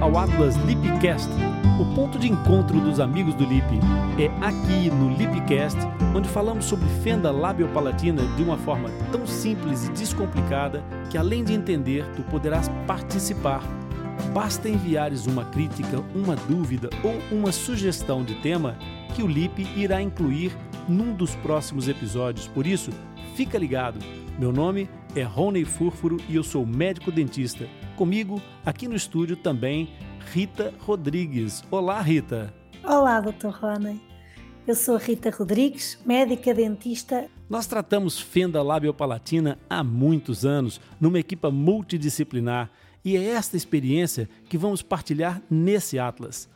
ao Atlas Lipcast, o ponto de encontro dos amigos do Lip. É aqui no Lipcast onde falamos sobre fenda labiopalatina de uma forma tão simples e descomplicada que além de entender, tu poderás participar. Basta enviares uma crítica, uma dúvida ou uma sugestão de tema que o Lip irá incluir num dos próximos episódios. Por isso, fica ligado. Meu nome é Rony Furfuro e eu sou médico dentista. Comigo, aqui no estúdio também, Rita Rodrigues. Olá, Rita. Olá, Dr. Rony. Eu sou Rita Rodrigues, médica dentista. Nós tratamos fenda labiopalatina há muitos anos, numa equipa multidisciplinar, e é esta experiência que vamos partilhar nesse Atlas.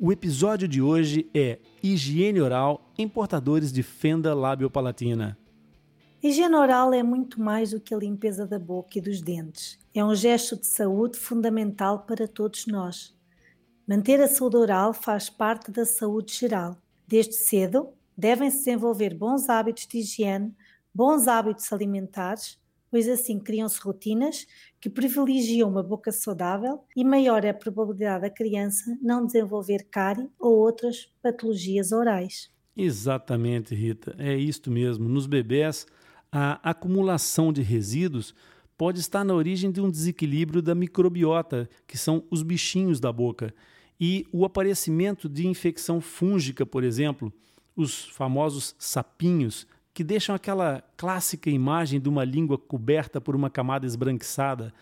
O episódio de hoje é Higiene Oral em portadores de fenda labiopalatina. Higiene oral é muito mais do que a limpeza da boca e dos dentes. É um gesto de saúde fundamental para todos nós. Manter a saúde oral faz parte da saúde geral. Desde cedo, devem-se desenvolver bons hábitos de higiene, bons hábitos alimentares, pois assim criam-se rotinas que privilegiam uma boca saudável e maior é a probabilidade da criança não desenvolver cárie ou outras patologias orais. Exatamente, Rita. É isto mesmo. Nos bebés, a acumulação de resíduos pode estar na origem de um desequilíbrio da microbiota, que são os bichinhos da boca, e o aparecimento de infecção fúngica, por exemplo, os famosos sapinhos, que deixam aquela clássica imagem de uma língua coberta por uma camada esbranquiçada.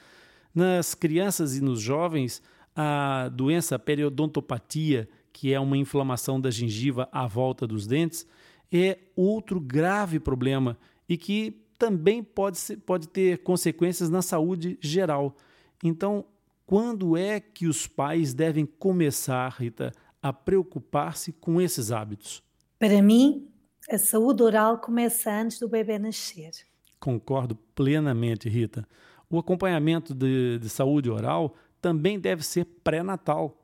Nas crianças e nos jovens, a doença periodontopatia, que é uma inflamação da gengiva à volta dos dentes, é outro grave problema e que também pode, ser, pode ter consequências na saúde geral. Então, quando é que os pais devem começar, Rita, a preocupar-se com esses hábitos? Para mim, a saúde oral começa antes do bebê nascer. Concordo plenamente, Rita. O acompanhamento de, de saúde oral também deve ser pré-natal.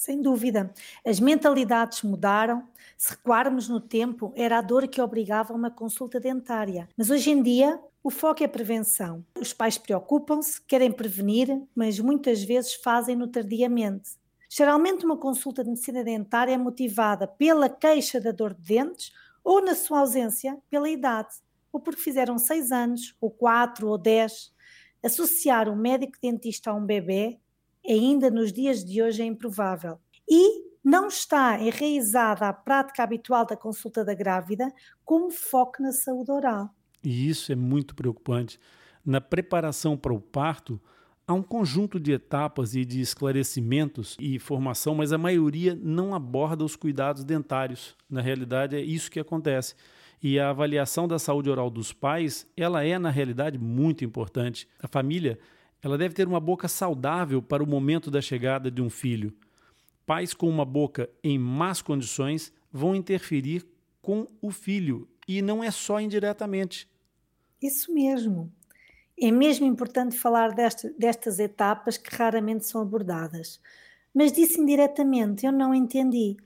Sem dúvida. As mentalidades mudaram. Se recuarmos no tempo, era a dor que obrigava uma consulta dentária. Mas hoje em dia, o foco é prevenção. Os pais preocupam-se, querem prevenir, mas muitas vezes fazem-no tardiamente. Geralmente, uma consulta de medicina dentária é motivada pela queixa da dor de dentes ou, na sua ausência, pela idade, ou porque fizeram 6 anos, ou 4 ou 10. Associar um médico dentista a um bebê, ainda nos dias de hoje, é improvável. E não está enraizada a prática habitual da consulta da grávida como foco na saúde oral. E isso é muito preocupante. Na preparação para o parto, Há um conjunto de etapas e de esclarecimentos e formação, mas a maioria não aborda os cuidados dentários. Na realidade, é isso que acontece. E a avaliação da saúde oral dos pais, ela é na realidade muito importante. A família, ela deve ter uma boca saudável para o momento da chegada de um filho. Pais com uma boca em más condições vão interferir com o filho e não é só indiretamente. Isso mesmo. É mesmo importante falar deste, destas etapas que raramente são abordadas. Mas disse indiretamente, eu não entendi.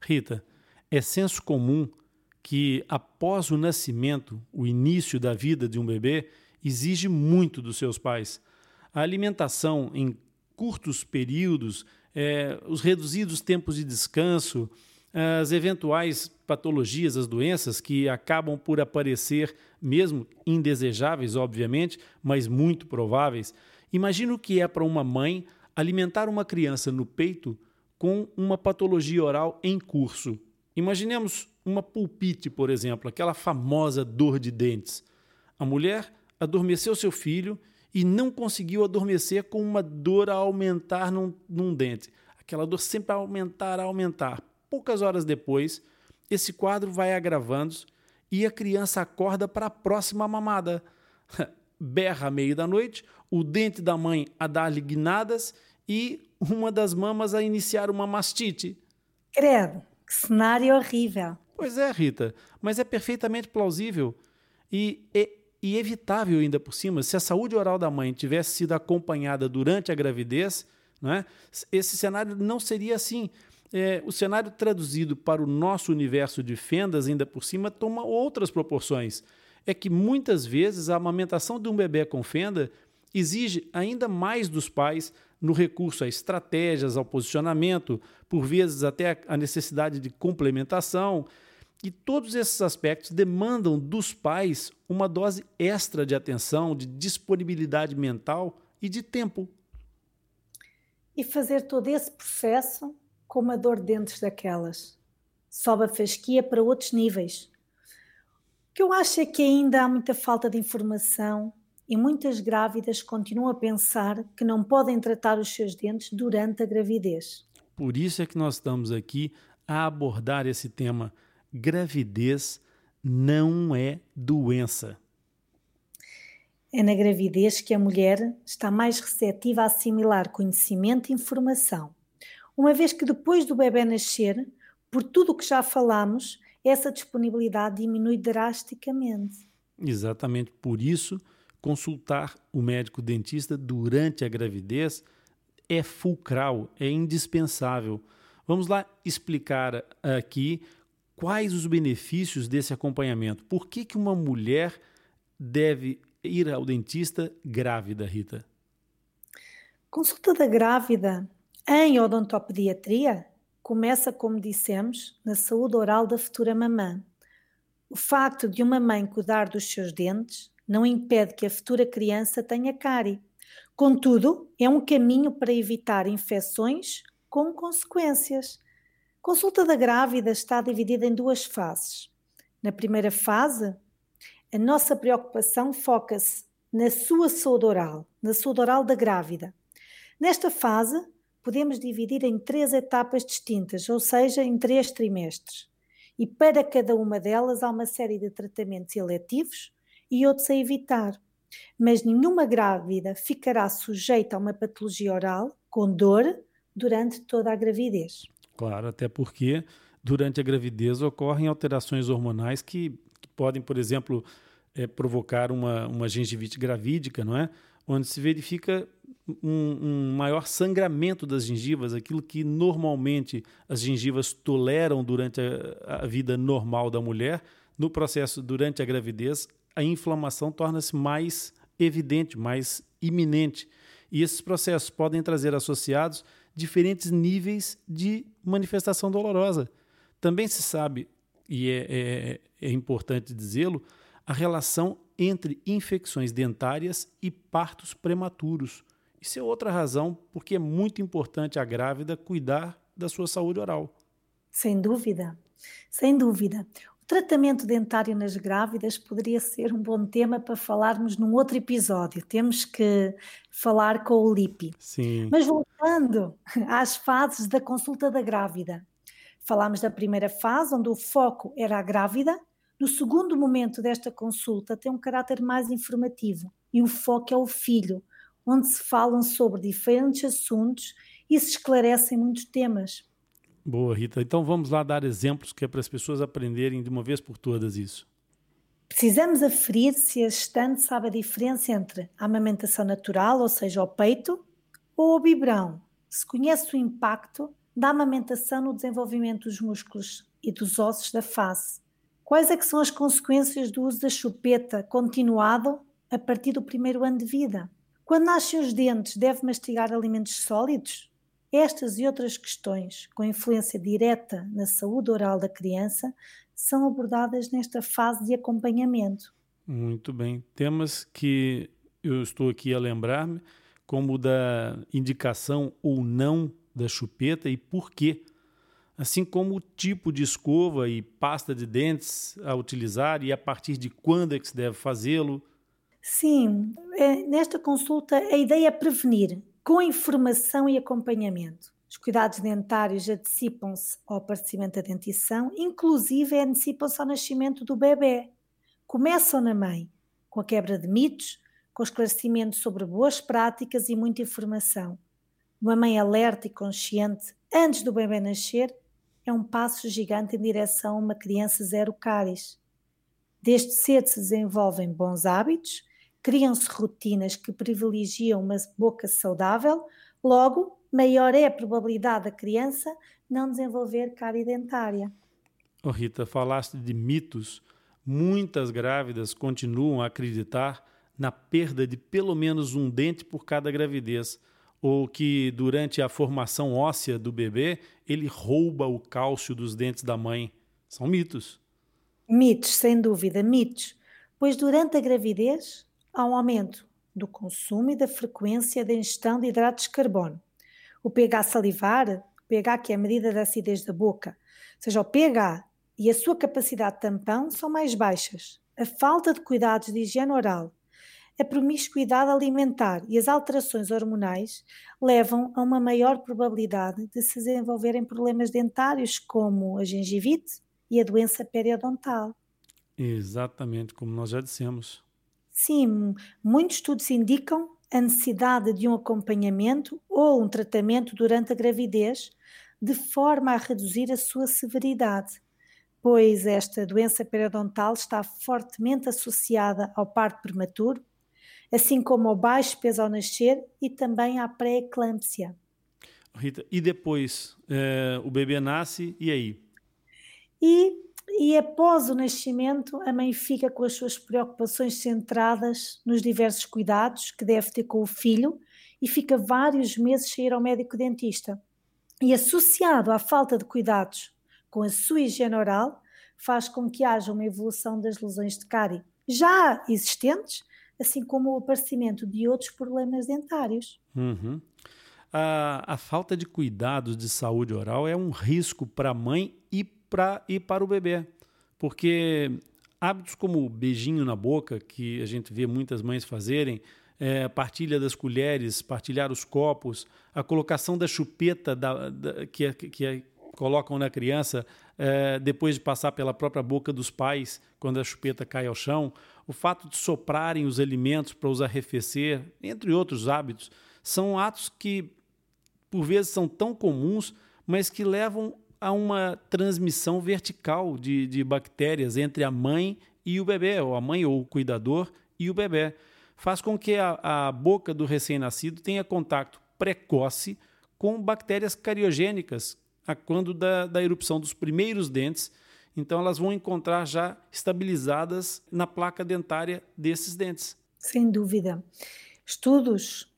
Rita, é senso comum que após o nascimento, o início da vida de um bebê, exige muito dos seus pais. A alimentação em curtos períodos, é, os reduzidos tempos de descanso, as eventuais patologias, as doenças que acabam por aparecer, mesmo indesejáveis, obviamente, mas muito prováveis. Imagina o que é para uma mãe alimentar uma criança no peito com uma patologia oral em curso. Imaginemos uma pulpite, por exemplo, aquela famosa dor de dentes. A mulher adormeceu seu filho e não conseguiu adormecer com uma dor a aumentar num, num dente. Aquela dor sempre a aumentar, a aumentar Poucas horas depois, esse quadro vai agravando e a criança acorda para a próxima mamada. Berra à meio da noite, o dente da mãe a dar-lhe guinadas e uma das mamas a iniciar uma mastite. Credo, que cenário horrível. Pois é, Rita, mas é perfeitamente plausível e, e, e evitável ainda por cima. Se a saúde oral da mãe tivesse sido acompanhada durante a gravidez, né, esse cenário não seria assim é, o cenário traduzido para o nosso universo de fendas, ainda por cima, toma outras proporções. É que muitas vezes a amamentação de um bebê com fenda exige ainda mais dos pais no recurso a estratégias, ao posicionamento, por vezes até a necessidade de complementação. E todos esses aspectos demandam dos pais uma dose extra de atenção, de disponibilidade mental e de tempo. E fazer todo esse processo com uma dor dentro daquelas. Sobe a fasquia para outros níveis. O que eu acho é que ainda há muita falta de informação e muitas grávidas continuam a pensar que não podem tratar os seus dentes durante a gravidez. Por isso é que nós estamos aqui a abordar esse tema. Gravidez não é doença. É na gravidez que a mulher está mais receptiva a assimilar conhecimento e informação. Uma vez que depois do bebê nascer, por tudo o que já falamos, essa disponibilidade diminui drasticamente. Exatamente por isso consultar o médico dentista durante a gravidez é fulcral, é indispensável. Vamos lá explicar aqui quais os benefícios desse acompanhamento. Por que, que uma mulher deve ir ao dentista grávida, Rita? Consulta da grávida em odontopediatria começa, como dissemos, na saúde oral da futura mamã. O facto de uma mãe cuidar dos seus dentes não impede que a futura criança tenha cárie. Contudo, é um caminho para evitar infecções com consequências. Consulta da grávida está dividida em duas fases. Na primeira fase, a nossa preocupação foca-se na sua saúde oral, na saúde oral da grávida. Nesta fase, podemos dividir em três etapas distintas, ou seja, em três trimestres. E para cada uma delas há uma série de tratamentos eletivos e outros a evitar. Mas nenhuma grávida ficará sujeita a uma patologia oral com dor durante toda a gravidez. Claro, até porque durante a gravidez ocorrem alterações hormonais que, que podem, por exemplo, é, provocar uma, uma gengivite gravídica, não é? Onde se verifica um, um, maior sangramento das gengivas, aquilo que normalmente as gengivas toleram durante a, a vida normal da mulher, no processo durante a gravidez a inflamação torna-se mais evidente, mais iminente. E esses processos podem trazer associados diferentes níveis de manifestação dolorosa. Também se sabe, e é, é, é importante dizê-lo, a relação entre infecções dentárias e partos prematuros. Isso é outra razão porque é muito importante a grávida cuidar da sua saúde oral. Sem dúvida, sem dúvida. Tratamento dentário nas grávidas poderia ser um bom tema para falarmos num outro episódio. Temos que falar com o Lipi. Sim. Mas voltando às fases da consulta da grávida. Falámos da primeira fase, onde o foco era a grávida. No segundo momento desta consulta, tem um caráter mais informativo e o foco é o filho, onde se falam sobre diferentes assuntos e se esclarecem muitos temas. Boa, Rita. Então vamos lá dar exemplos que é para as pessoas aprenderem de uma vez por todas isso. Precisamos aferir se a gestante sabe a diferença entre a amamentação natural, ou seja, ao peito, ou ao biberão. Se conhece o impacto da amamentação no desenvolvimento dos músculos e dos ossos da face. Quais é que são as consequências do uso da chupeta continuado a partir do primeiro ano de vida? Quando nascem os dentes, deve mastigar alimentos sólidos? Estas e outras questões, com influência direta na saúde oral da criança, são abordadas nesta fase de acompanhamento. Muito bem. Temas que eu estou aqui a lembrar-me, como da indicação ou não da chupeta e por quê. Assim como o tipo de escova e pasta de dentes a utilizar e a partir de quando é que se deve fazê-lo. Sim, é, nesta consulta a ideia é prevenir, com informação e acompanhamento. Os cuidados dentários antecipam-se ao aparecimento da dentição, inclusive antecipam-se ao nascimento do bebê. Começam na mãe, com a quebra de mitos, com esclarecimento sobre boas práticas e muita informação. Uma mãe alerta e consciente antes do bebê nascer é um passo gigante em direção a uma criança zero cáries. Desde cedo se desenvolvem bons hábitos, criam-se rotinas que privilegiam uma boca saudável, logo, maior é a probabilidade da criança não desenvolver cárie dentária. Oh, Rita, falaste de mitos. Muitas grávidas continuam a acreditar na perda de pelo menos um dente por cada gravidez, ou que durante a formação óssea do bebê ele rouba o cálcio dos dentes da mãe. São mitos. Mitos, sem dúvida, mitos. Pois durante a gravidez um aumento do consumo e da frequência da ingestão de hidratos de carbono. O pH salivar, pH que é a medida da acidez da boca, ou seja, o pH e a sua capacidade de tampão são mais baixas. A falta de cuidados de higiene oral a promiscuidade alimentar e as alterações hormonais levam a uma maior probabilidade de se desenvolverem problemas dentários como a gengivite e a doença periodontal. Exatamente, como nós já dissemos. Sim, muitos estudos indicam a necessidade de um acompanhamento ou um tratamento durante a gravidez, de forma a reduzir a sua severidade, pois esta doença periodontal está fortemente associada ao parto prematuro assim como ao baixo peso ao nascer e também à pré-eclâmpsia. Rita, e depois é, o bebê nasce e aí? E, e após o nascimento, a mãe fica com as suas preocupações centradas nos diversos cuidados que deve ter com o filho e fica vários meses sem ir ao médico dentista. E associado à falta de cuidados com a sua higiene oral, faz com que haja uma evolução das lesões de cárie já existentes, assim como o aparecimento de outros problemas dentários. Uhum. A, a, falta de cuidados de saúde oral é um risco para a mãe pra, e para o bebê, porque hábitos como o beijinho na boca, que a gente vê muitas mães fazerem, é, partilha das colheres, partilhar os copos, a colocação da chupeta da, da, que, que colocam na criança é, depois de passar pela própria boca dos pais, quando a chupeta cai ao chão, o fato de soprarem os alimentos para os arrefecer, entre outros hábitos, são atos que, por vezes, são tão comuns, mas que levam a uma transmissão vertical de, de bactérias entre a mãe e o bebê, ou a mãe ou o cuidador e o bebê. Faz com que a, a boca do recém-nascido tenha contato precoce com bactérias cariogênicas, a quando da, da erupção dos primeiros dentes então elas vão encontrar já estabilizadas na placa dentária desses dentes. Sem dúvida. Estudos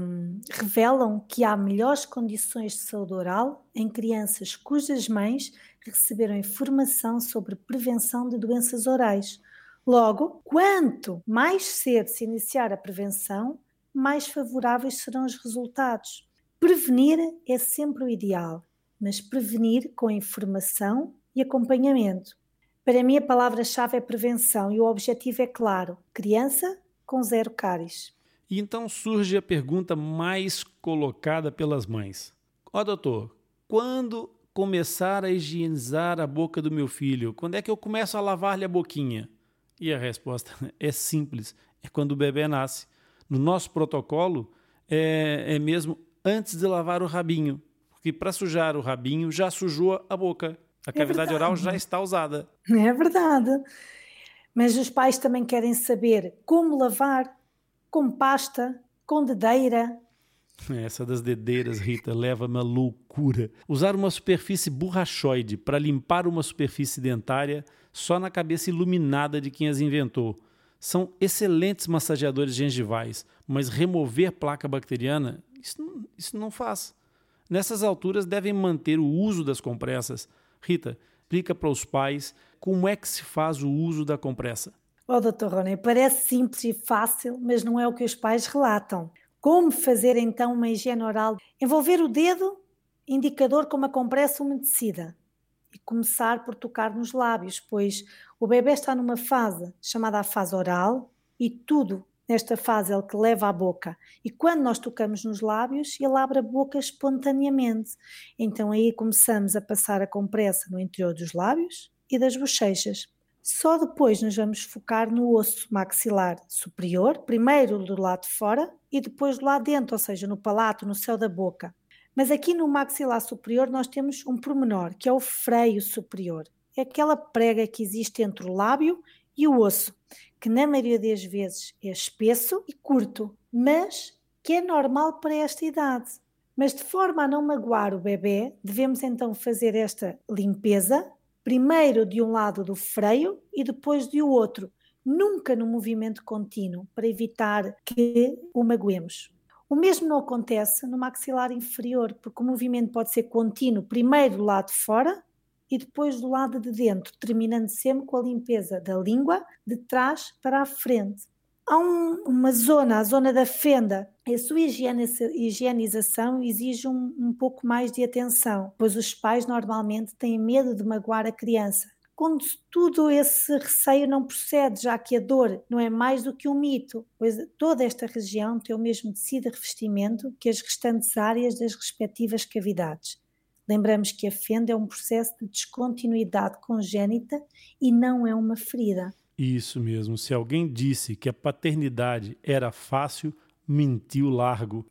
hum, revelam que há melhores condições de saúde oral em crianças cujas mães receberam informação sobre prevenção de doenças orais. Logo, quanto mais cedo se iniciar a prevenção, mais favoráveis serão os resultados. Prevenir é sempre o ideal, mas prevenir com informação e acompanhamento. Para mim, a palavra-chave é prevenção e o objetivo é claro: criança com zero cáries. E então surge a pergunta mais colocada pelas mães: Ó, oh, doutor, quando começar a higienizar a boca do meu filho? Quando é que eu começo a lavar-lhe a boquinha? E a resposta é simples: é quando o bebê nasce. No nosso protocolo, é, é mesmo antes de lavar o rabinho, porque para sujar o rabinho já sujou a boca. A cavidade é oral já está usada. É verdade. Mas os pais também querem saber como lavar, com pasta, com dedeira. Essa das dedeiras, Rita, leva-me à loucura. Usar uma superfície borrachoide para limpar uma superfície dentária só na cabeça iluminada de quem as inventou. São excelentes massageadores gengivais, mas remover placa bacteriana, isso não, isso não faz. Nessas alturas devem manter o uso das compressas, Rita, explica para os pais como é que se faz o uso da compressa. Oh, doutor Rony, parece simples e fácil, mas não é o que os pais relatam. Como fazer então uma higiene oral? Envolver o dedo, indicador com uma compressa umedecida. E começar por tocar nos lábios, pois o bebê está numa fase chamada a fase oral e tudo Nesta fase, ele que leva à boca. E quando nós tocamos nos lábios, ele abre a boca espontaneamente. Então aí começamos a passar a compressa no interior dos lábios e das bochechas. Só depois nos vamos focar no osso maxilar superior, primeiro do lado de fora e depois do lado de dentro, ou seja, no palato, no céu da boca. Mas aqui no maxilar superior nós temos um pormenor, que é o freio superior. É aquela prega que existe entre o lábio e o osso, que na maioria das vezes é espesso e curto, mas que é normal para esta idade. Mas de forma a não magoar o bebê, devemos então fazer esta limpeza, primeiro de um lado do freio e depois do outro, nunca no movimento contínuo, para evitar que o magoemos. O mesmo não acontece no maxilar inferior, porque o movimento pode ser contínuo, primeiro do lado de fora e depois do lado de dentro, terminando sempre com a limpeza da língua de trás para a frente. Há um, uma zona, a zona da fenda, a sua higienização exige um, um pouco mais de atenção, pois os pais normalmente têm medo de magoar a criança quando tudo esse receio não procede, já que a dor não é mais do que um mito, pois toda esta região tem o mesmo tecido de revestimento que as restantes áreas das respectivas cavidades. Lembramos que a fenda é um processo de descontinuidade congênita e não é uma ferida. Isso mesmo. Se alguém disse que a paternidade era fácil, mentiu largo.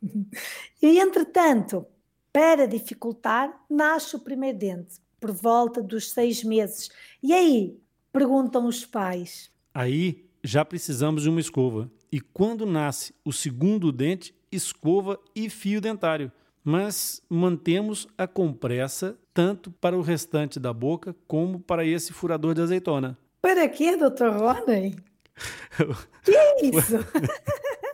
E entretanto, para dificultar, nasce o primeiro dente por volta dos seis meses. E aí? Perguntam os pais. Aí já precisamos de uma escova. E quando nasce o segundo dente, escova e fio dentário. Mas mantemos a compressa tanto para o restante da boca como para esse furador de azeitona. Para quê, doutor Rony? que é isso?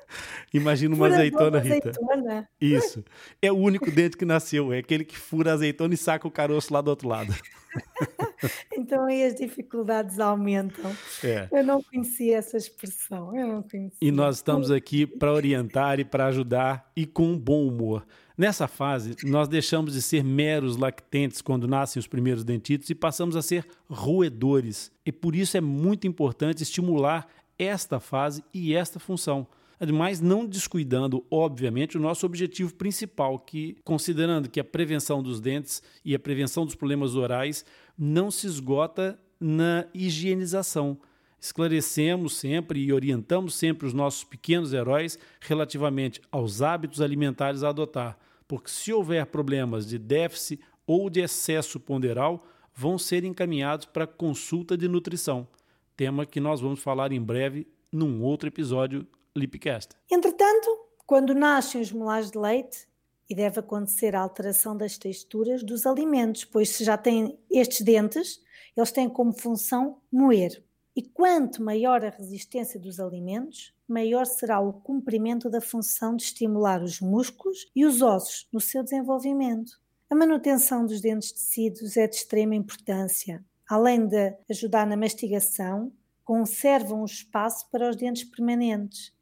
Imagina uma azeitona, Rita. Azeitona. Isso. É o único dente que nasceu. É aquele que fura a azeitona e saca o caroço lá do outro lado. então aí as dificuldades aumentam. É. Eu não conhecia essa expressão. Eu não conhecia. E nós estamos aqui para orientar e para ajudar e com bom humor. Nessa fase, nós deixamos de ser meros lactentes quando nascem os primeiros dentitos e passamos a ser roedores. E por isso é muito importante estimular esta fase e esta função. Ademais, não descuidando, obviamente, o nosso objetivo principal, que, considerando que a prevenção dos dentes e a prevenção dos problemas orais não se esgota na higienização. Esclarecemos sempre e orientamos sempre os nossos pequenos heróis relativamente aos hábitos alimentares a adotar, porque se houver problemas de déficit ou de excesso ponderal, vão ser encaminhados para consulta de nutrição, tema que nós vamos falar em breve num outro episódio Lipcast. Entretanto, quando nascem os molares de leite, e deve acontecer a alteração das texturas dos alimentos, pois se já têm estes dentes, eles têm como função moer. E quanto maior a resistência dos alimentos, maior será o cumprimento da função de estimular os músculos e os ossos no seu desenvolvimento. A manutenção dos dentes tecidos é de extrema importância. Além de ajudar na mastigação, conservam um espaço para os dentes permanentes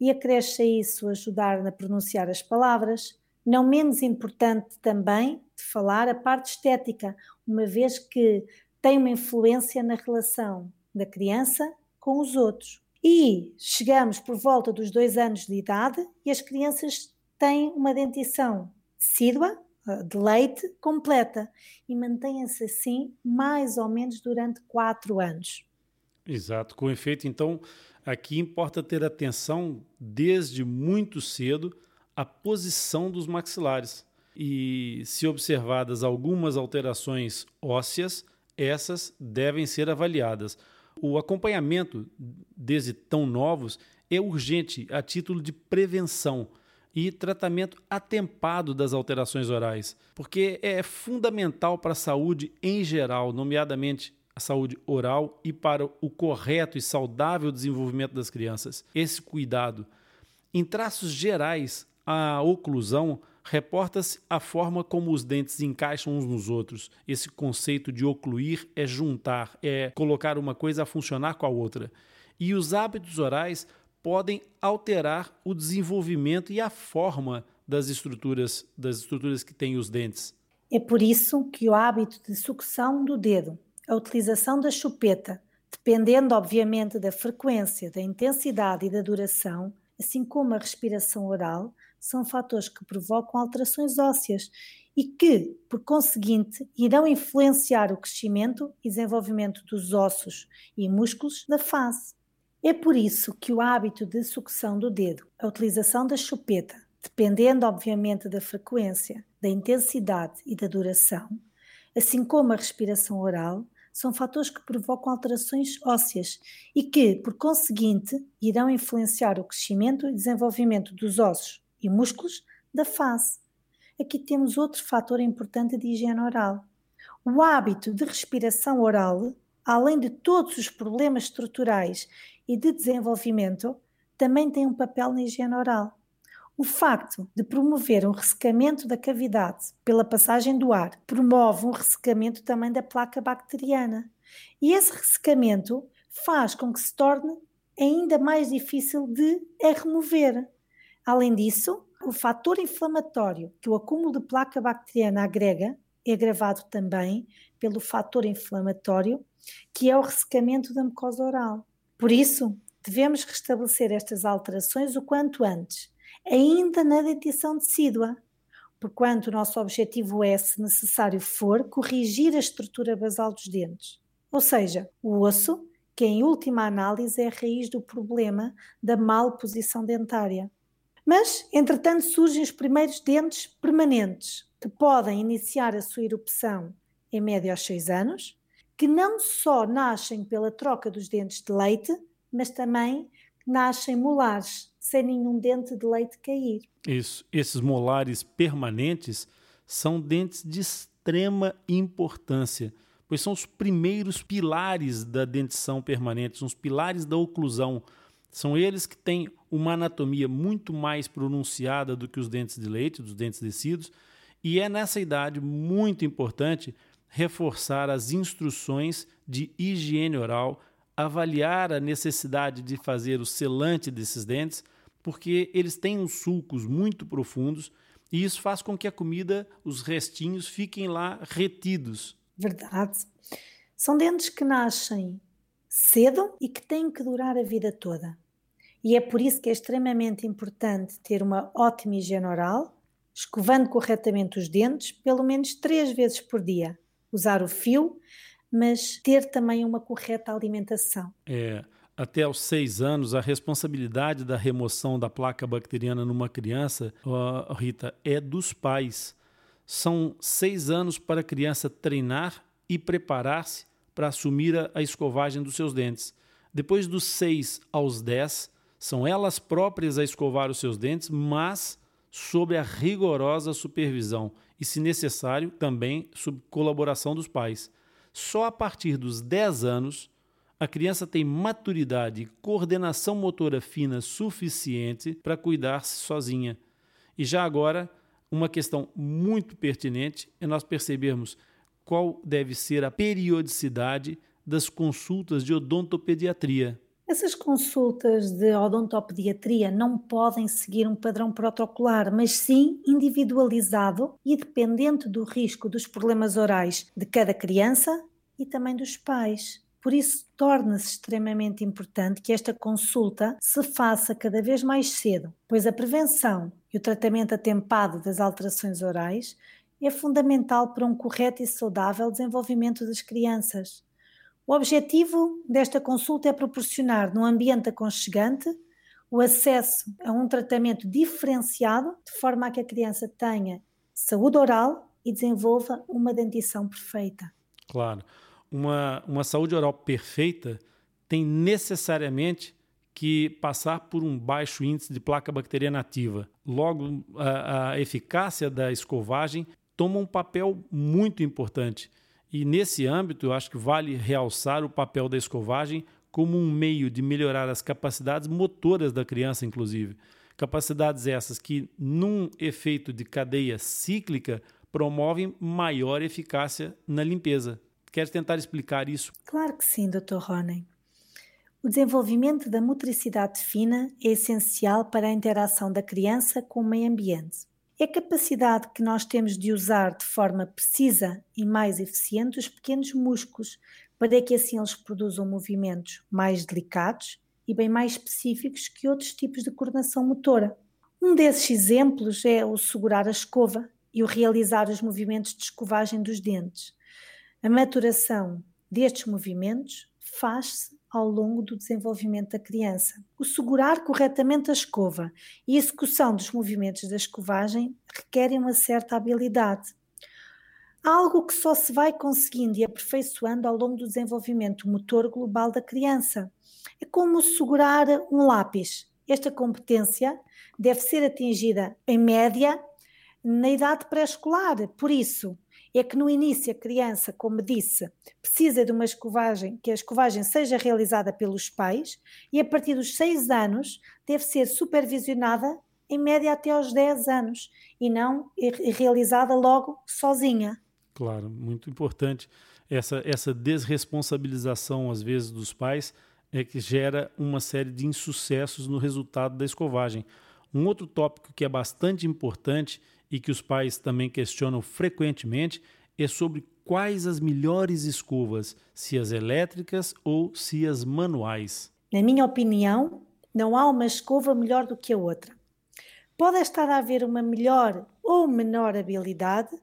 e acresce a isso ajudar a pronunciar as palavras. Não menos importante também de falar a parte estética, uma vez que tem uma influência na relação da criança com os outros. E chegamos por volta dos dois anos de idade e as crianças têm uma dentição decídua, eh, de leite, completa e mantêm-se assim mais ou menos durante quatro anos. Exato, com efeito, então, Aqui importa ter atenção desde muito cedo à posição dos maxilares. E se observadas algumas alterações ósseas, essas devem ser avaliadas. O acompanhamento desde tão novos é urgente a título de prevenção e tratamento atempado das alterações orais, porque é fundamental para a saúde em geral, nomeadamente a saúde oral e para o correto e saudável desenvolvimento das crianças. Esse cuidado. Em traços gerais, a oclusão reporta-se a forma como os dentes encaixam uns nos outros. Esse conceito de ocluir é juntar, é colocar uma coisa a funcionar com a outra. E os hábitos orais podem alterar o desenvolvimento e a forma das estruturas, das estruturas que têm os dentes. É por isso que o hábito de sucção do dedo a utilização da chupeta, dependendo obviamente da frequência, da intensidade e da duração, assim como a respiração oral, são fatores que provocam alterações ósseas e que, por conseguinte, irão influenciar o crescimento e desenvolvimento dos ossos e músculos da face. É por isso que o hábito de sucção do dedo, a utilização da chupeta, dependendo obviamente da frequência, da intensidade e da duração, assim como a respiração oral, são fatores que provocam alterações ósseas e que, por conseguinte, irão influenciar o crescimento e desenvolvimento dos ossos e músculos da face. Aqui temos outro fator importante de higiene oral. O hábito de respiração oral, além de todos os problemas estruturais e de desenvolvimento, também tem um papel na higiene oral. O facto de promover um ressecamento da cavidade pela passagem do ar promove um ressecamento também da placa bacteriana. E esse ressecamento faz com que se torne ainda mais difícil de a remover. Além disso, o fator inflamatório que o acúmulo de placa bacteriana agrega é agravado também pelo fator inflamatório que é o ressecamento da mucosa oral. Por isso, devemos restabelecer estas alterações o quanto antes, ainda na dentição decídua, porquanto o nosso objetivo é, se necessário for, corrigir a estrutura basal dos dentes. Ou seja, o osso, que em última análise é a raiz do problema da malposição dentária. Mas, entretanto, surgem os primeiros dentes permanentes, que podem iniciar a sua erupção em média aos 6 anos, que não só nascem pela troca dos dentes de leite, mas também nascem molares, sem nenhum dente de leite cair. Isso. Esses molares permanentes são dentes de extrema importância, pois são os primeiros pilares da dentição permanente, são os pilares da oclusão. São eles que têm uma anatomia muito mais pronunciada do que os dentes de leite, dos dentes descidos, e é nessa idade muito importante reforçar as instruções de higiene oral, avaliar a necessidade de fazer o selante desses dentes, porque eles têm uns sulcos muito profundos e isso faz com que a comida, os restinhos, fiquem lá retidos. Verdade. São dentes que nascem cedo e que têm que durar a vida toda. E é por isso que é extremamente importante ter uma ótima higiene oral, escovando corretamente os dentes pelo menos três vezes por dia. Usar o fio, mas ter também uma correta alimentação. É, até aos seis anos, a responsabilidade da remoção da placa bacteriana numa criança, uh, Rita, é dos pais. São seis anos para a criança treinar e preparar-se para assumir a, a escovagem dos seus dentes. Depois dos seis aos dez, são elas próprias a escovar os seus dentes, mas sob a rigorosa supervisão e, se necessário, também sob colaboração dos pais. Só a partir dos 10 anos, a criança tem maturidade e coordenação motora fina suficiente para cuidar-se sozinha. E já agora, uma questão muito pertinente é nós percebermos qual deve ser a periodicidade das consultas de odontopediatria. Essas consultas de odontopediatria não podem seguir um padrão protocolar, mas sim individualizado e dependente do risco dos problemas orais de cada criança e também dos pais. Por isso, torna-se extremamente importante que esta consulta se faça cada vez mais cedo, pois a prevenção e o tratamento atempado das alterações orais é fundamental para um correto e saudável desenvolvimento das crianças. O objetivo desta consulta é proporcionar, num ambiente aconchegante, o acesso a um tratamento diferenciado, de forma a que a criança tenha saúde oral e desenvolva uma dentição perfeita. Claro. Uma, uma saúde oral perfeita tem necessariamente que passar por um baixo índice de placa bacteriana ativa. Logo, a, a eficácia da escovagem toma um papel muito importante. E nesse âmbito, eu acho que vale realçar o papel da escovagem como um meio de melhorar as capacidades motoras da criança, inclusive. Capacidades essas que, num efeito de cadeia cíclica, promovem maior eficácia na limpeza. Quer tentar explicar isso? Claro que sim, Dr. Ronen. O desenvolvimento da motricidade fina é essencial para a interação da criança com o meio ambiente é a capacidade que nós temos de usar de forma precisa e mais eficiente os pequenos músculos, para que assim eles produzam movimentos mais delicados e bem mais específicos que outros tipos de coordenação motora. Um desses exemplos é o segurar a escova e o realizar os movimentos de escovagem dos dentes. A maturação destes movimentos faz-se ao longo do desenvolvimento da criança. O segurar corretamente a escova e a execução dos movimentos da escovagem requerem uma certa habilidade. Algo que só se vai conseguindo e aperfeiçoando ao longo do desenvolvimento motor global da criança. É como segurar um lápis. Esta competência deve ser atingida, em média, na idade pré-escolar. Por isso, é que no início a criança, como disse, precisa de uma escovagem, que a escovagem seja realizada pelos pais e a partir dos seis anos deve ser supervisionada em média até aos 10 anos, e não realizada logo sozinha. Claro, muito importante. Essa, essa desresponsabilização, às vezes, dos pais é que gera uma série de insucessos no resultado da escovagem. Um outro tópico que é bastante importante e que os pais também questionam frequentemente é sobre quais as melhores escovas, se as elétricas ou se as manuais. Na minha opinião, não há uma escova melhor do que a outra. Pode estar a haver uma melhor ou menor habilidade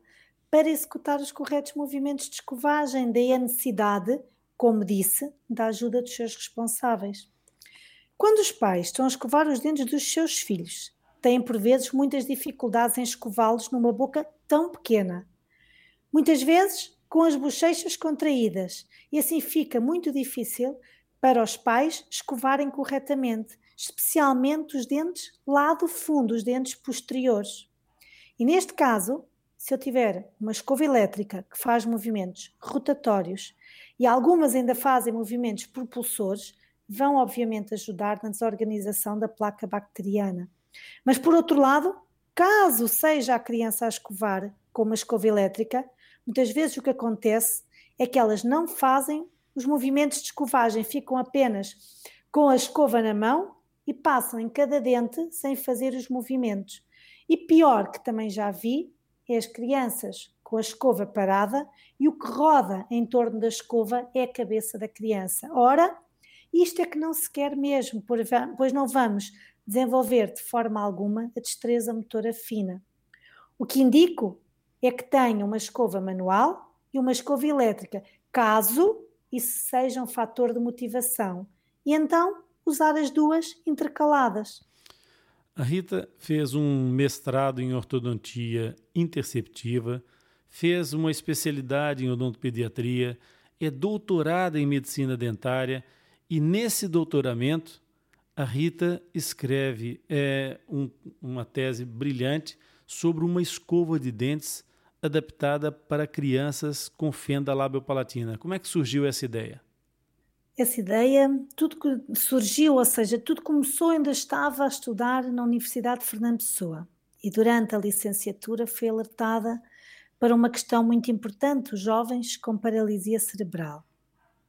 para executar os corretos movimentos de escovagem, daí a necessidade, como disse, da ajuda dos seus responsáveis. Quando os pais estão a escovar os dentes dos seus filhos, têm por vezes muitas dificuldades em escová-los numa boca tão pequena. Muitas vezes com as bochechas contraídas e assim fica muito difícil para os pais escovarem corretamente, especialmente os dentes lá do fundo, os dentes posteriores. E neste caso, se eu tiver uma escova elétrica que faz movimentos rotatórios e algumas ainda fazem movimentos propulsores, vão obviamente ajudar na desorganização da placa bacteriana. Mas por outro lado, caso seja a criança a escovar com uma escova elétrica, muitas vezes o que acontece é que elas não fazem os movimentos de escovagem, ficam apenas com a escova na mão e passam em cada dente sem fazer os movimentos. E pior, que também já vi, é as crianças com a escova parada e o que roda em torno da escova é a cabeça da criança. Ora, isto é que não se quer mesmo, pois não vamos desenvolver de forma alguma a destreza motora fina. O que indico é que tenha uma escova manual e uma escova elétrica, caso isso seja um fator de motivação. E então usar as duas intercaladas. A Rita fez um mestrado em ortodontia interceptiva, fez uma especialidade em odontopediatria, é doutorada em medicina dentária e nesse doutoramento a Rita escreve é, um, uma tese brilhante sobre uma escova de dentes adaptada para crianças com fenda labiopalatina. Como é que surgiu essa ideia? Essa ideia, tudo que surgiu, ou seja, tudo começou ainda estava a estudar na Universidade de Fernando Pessoa e durante a licenciatura foi alertada para uma questão muito importante, os jovens com paralisia cerebral.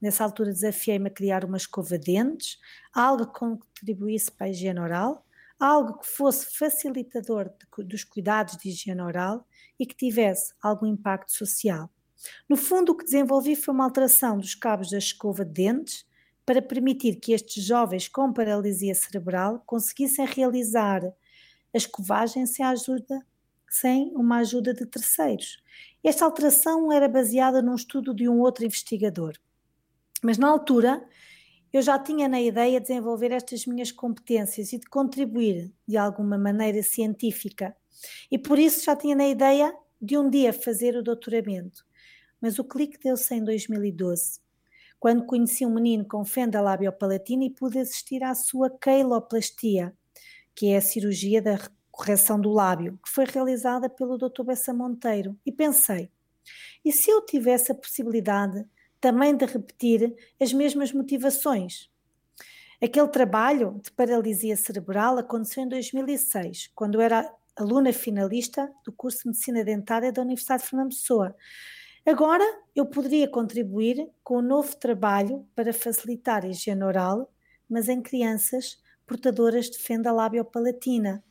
Nessa altura desafiei-me a criar uma escova de dentes, algo que contribuísse para a higiene oral, algo que fosse facilitador de, dos cuidados de higiene oral e que tivesse algum impacto social. No fundo, o que desenvolvi foi uma alteração dos cabos da escova de dentes para permitir que estes jovens com paralisia cerebral conseguissem realizar a escovagem sem, ajuda, sem uma ajuda de terceiros. Esta alteração era baseada num estudo de um outro investigador. Mas na altura eu já tinha na ideia de desenvolver estas minhas competências e de contribuir de alguma maneira científica. E por isso já tinha na ideia de um dia fazer o doutoramento. Mas o clique deu-se em 2012, quando conheci um menino com fenda labiopalatina e pude assistir à sua queiloplastia, que é a cirurgia da correção do lábio, que foi realizada pelo Dr. Bessa Monteiro. E pensei, e se eu tivesse a possibilidade também de repetir as mesmas motivações. Aquele trabalho de paralisia cerebral aconteceu em 2006, quando era aluna finalista do curso de Medicina Dentária da Universidade de Fernando Pessoa. Agora eu poderia contribuir com um novo trabalho para facilitar a higiene oral, mas em crianças portadoras de fenda labiopalatina.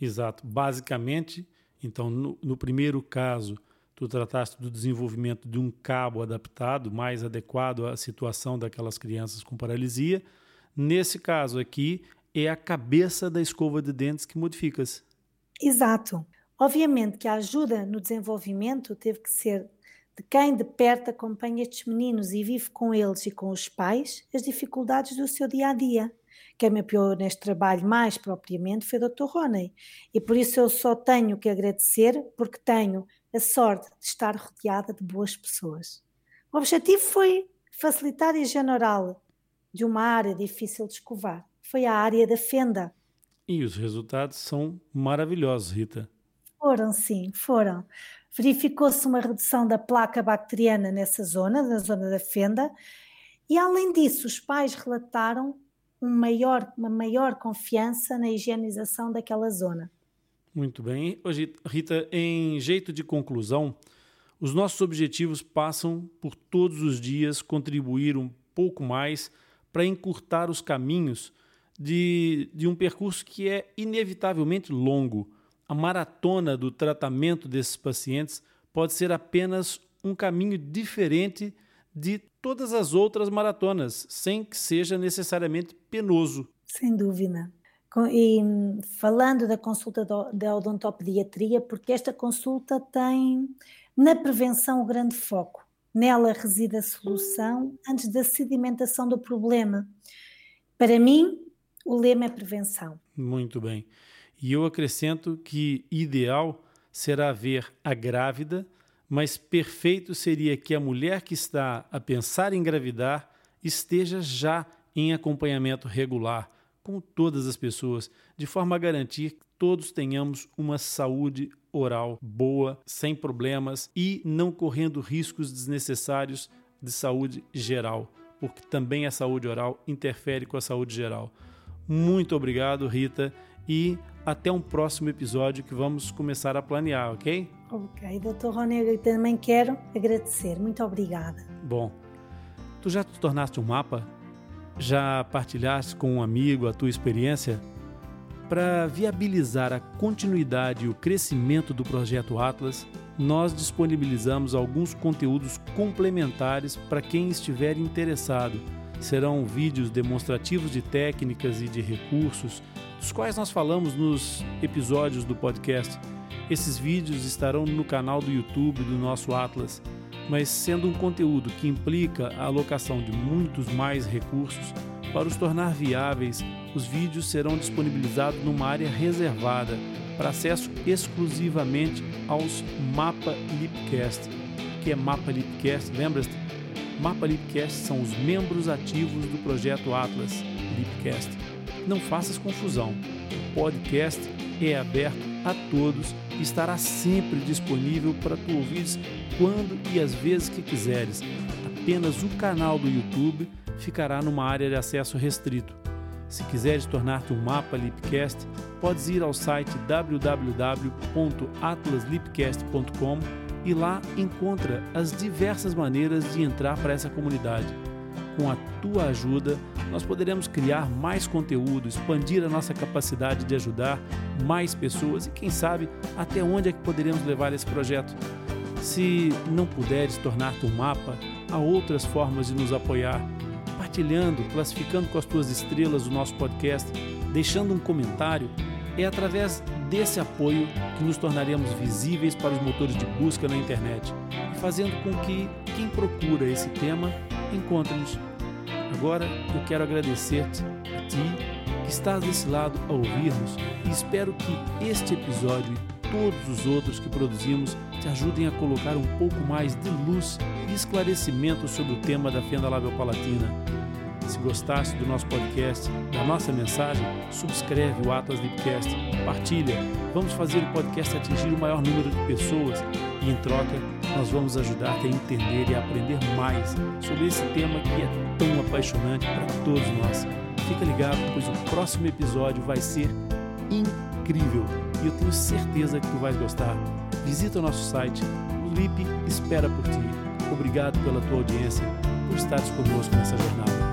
Exato. Basicamente, então, no, no primeiro caso, tu trataste do desenvolvimento de um cabo adaptado, mais adequado à situação daquelas crianças com paralisia. Nesse caso aqui, é a cabeça da escova de dentes que modificas. Exato. Obviamente que a ajuda no desenvolvimento teve que ser de quem de perto acompanha estes meninos e vive com eles e com os pais as dificuldades do seu dia a dia. Quem me apoiou neste trabalho mais propriamente foi o Dr. Roney. E por isso eu só tenho que agradecer, porque tenho a sorte de estar rodeada de boas pessoas. O objetivo foi facilitar a higiene oral de uma área difícil de escovar. Foi a área da fenda. E os resultados são maravilhosos, Rita. Foram, sim, foram. Verificou-se uma redução da placa bacteriana nessa zona, na zona da fenda, e além disso, os pais relataram um maior, uma maior confiança na higienização daquela zona. Muito bem. Hoje, Rita, em jeito de conclusão, os nossos objetivos passam por todos os dias contribuir um pouco mais para encurtar os caminhos de, de um percurso que é inevitavelmente longo. A maratona do tratamento desses pacientes pode ser apenas um caminho diferente de todas as outras maratonas, sem que seja necessariamente penoso. Sem dúvida. E falando da consulta da odontopediatria, porque esta consulta tem na prevenção o grande foco. Nela reside a solução antes da sedimentação do problema. Para mim, o lema é prevenção. Muito bem. E eu acrescento que ideal será ver a grávida, mas perfeito seria que a mulher que está a pensar em engravidar esteja já em acompanhamento regular com todas as pessoas, de forma a garantir que todos tenhamos uma saúde oral boa, sem problemas e não correndo riscos desnecessários de saúde geral, porque também a saúde oral interfere com a saúde geral. Muito obrigado, Rita, e até um próximo episódio que vamos começar a planear, ok? Ok, doutor Rony, eu também quero agradecer. Muito obrigada. Bom, tu já te tornaste um mapa já partilhaste com um amigo a tua experiência? Para viabilizar a continuidade e o crescimento do projeto Atlas, nós disponibilizamos alguns conteúdos complementares para quem estiver interessado. Serão vídeos demonstrativos de técnicas e de recursos, dos quais nós falamos nos episódios do podcast. Esses vídeos estarão no canal do YouTube do nosso Atlas mas sendo um conteúdo que implica a alocação de muitos mais recursos, para os tornar viáveis, os vídeos serão disponibilizados numa área reservada para acesso exclusivamente aos Mapa Lipcast. O que é Mapa Lipcast? Lembra-se? Mapa Lipcast são os membros ativos do projeto Atlas Lipcast. Não faças confusão. O podcast é aberto a todos e estará sempre disponível para tu ouvires quando e as vezes que quiseres. Apenas o canal do YouTube ficará numa área de acesso restrito. Se quiseres tornar-te um mapa Lipcast, podes ir ao site www.atlaslipcast.com e lá encontra as diversas maneiras de entrar para essa comunidade. Com a tua ajuda, nós poderemos criar mais conteúdo, expandir a nossa capacidade de ajudar mais pessoas e, quem sabe, até onde é que poderemos levar esse projeto. Se não puderes tornar-te um mapa, há outras formas de nos apoiar. Partilhando, classificando com as tuas estrelas o nosso podcast, deixando um comentário, é através desse apoio que nos tornaremos visíveis para os motores de busca na internet fazendo com que quem procura esse tema encontre-nos. Agora eu quero agradecer-te a ti que estás desse lado a ouvir-nos e espero que este episódio todos os outros que produzimos te ajudem a colocar um pouco mais de luz e esclarecimento sobre o tema da fenda labial-palatina. Se gostaste do nosso podcast, da nossa mensagem, subscreve o Atlas Lipcast, partilha. Vamos fazer o podcast atingir o maior número de pessoas e, em troca, nós vamos ajudar-te a entender e a aprender mais sobre esse tema que é tão apaixonante para todos nós. Fica ligado, pois o próximo episódio vai ser incrível e eu tenho certeza que tu vais gostar. Visita o nosso site, o LIP espera por ti. Obrigado pela tua audiência, por estares conosco nessa jornada.